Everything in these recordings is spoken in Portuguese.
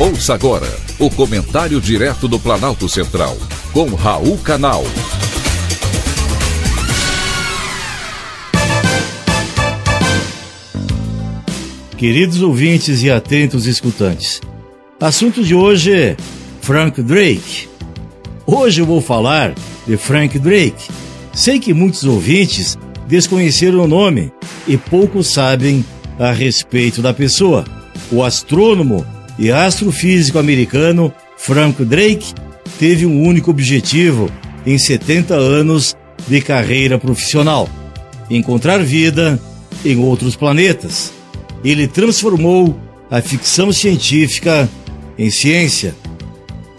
Ouça agora o comentário direto do Planalto Central, com Raul Canal. Queridos ouvintes e atentos escutantes, assunto de hoje é Frank Drake. Hoje eu vou falar de Frank Drake. Sei que muitos ouvintes desconheceram o nome e pouco sabem a respeito da pessoa. O astrônomo e astrofísico americano Frank Drake teve um único objetivo em 70 anos de carreira profissional: encontrar vida em outros planetas. Ele transformou a ficção científica em ciência.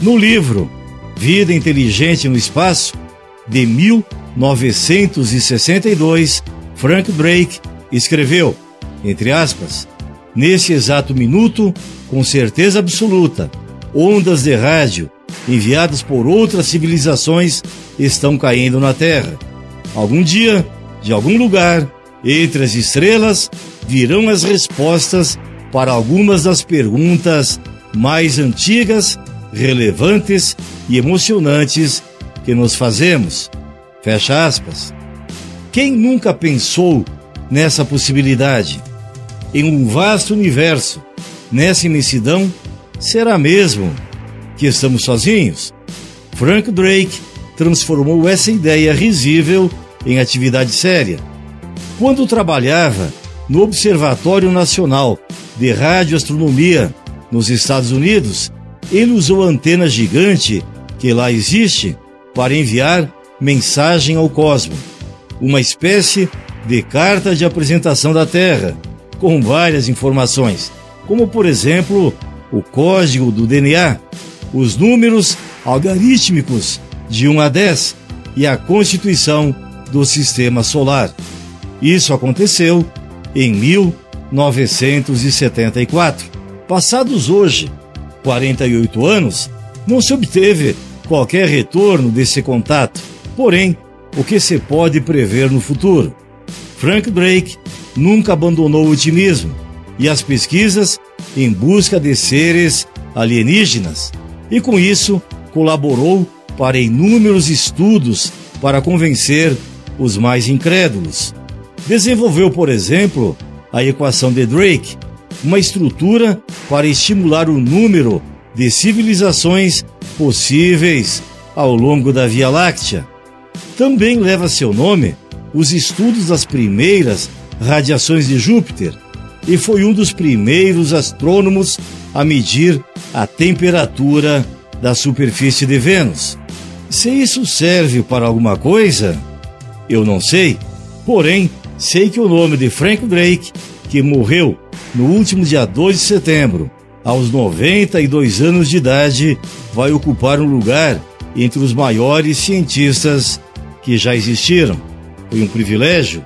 No livro Vida Inteligente no Espaço, de 1962, Frank Drake escreveu, entre aspas, Nesse exato minuto, com certeza absoluta, ondas de rádio enviadas por outras civilizações estão caindo na Terra. Algum dia, de algum lugar, entre as estrelas, virão as respostas para algumas das perguntas mais antigas, relevantes e emocionantes que nos fazemos. Fecha aspas. Quem nunca pensou nessa possibilidade? Em um vasto universo, nessa imensidão, será mesmo que estamos sozinhos? Frank Drake transformou essa ideia risível em atividade séria. Quando trabalhava no Observatório Nacional de Radioastronomia nos Estados Unidos, ele usou a antena gigante que lá existe para enviar mensagem ao cosmos, uma espécie de carta de apresentação da Terra com várias informações, como por exemplo o código do DNA, os números algorítmicos de 1 a 10 e a constituição do sistema solar. Isso aconteceu em 1974. Passados hoje 48 anos, não se obteve qualquer retorno desse contato. Porém, o que se pode prever no futuro? Frank Drake nunca abandonou o otimismo e as pesquisas em busca de seres alienígenas, e com isso colaborou para inúmeros estudos para convencer os mais incrédulos. Desenvolveu, por exemplo, a equação de Drake, uma estrutura para estimular o número de civilizações possíveis ao longo da Via Láctea. Também leva seu nome os estudos das primeiras radiações de Júpiter e foi um dos primeiros astrônomos a medir a temperatura da superfície de Vênus. Se isso serve para alguma coisa, eu não sei. Porém, sei que o nome de Frank Drake, que morreu no último dia 2 de setembro, aos 92 anos de idade, vai ocupar um lugar entre os maiores cientistas que já existiram. Foi um privilégio,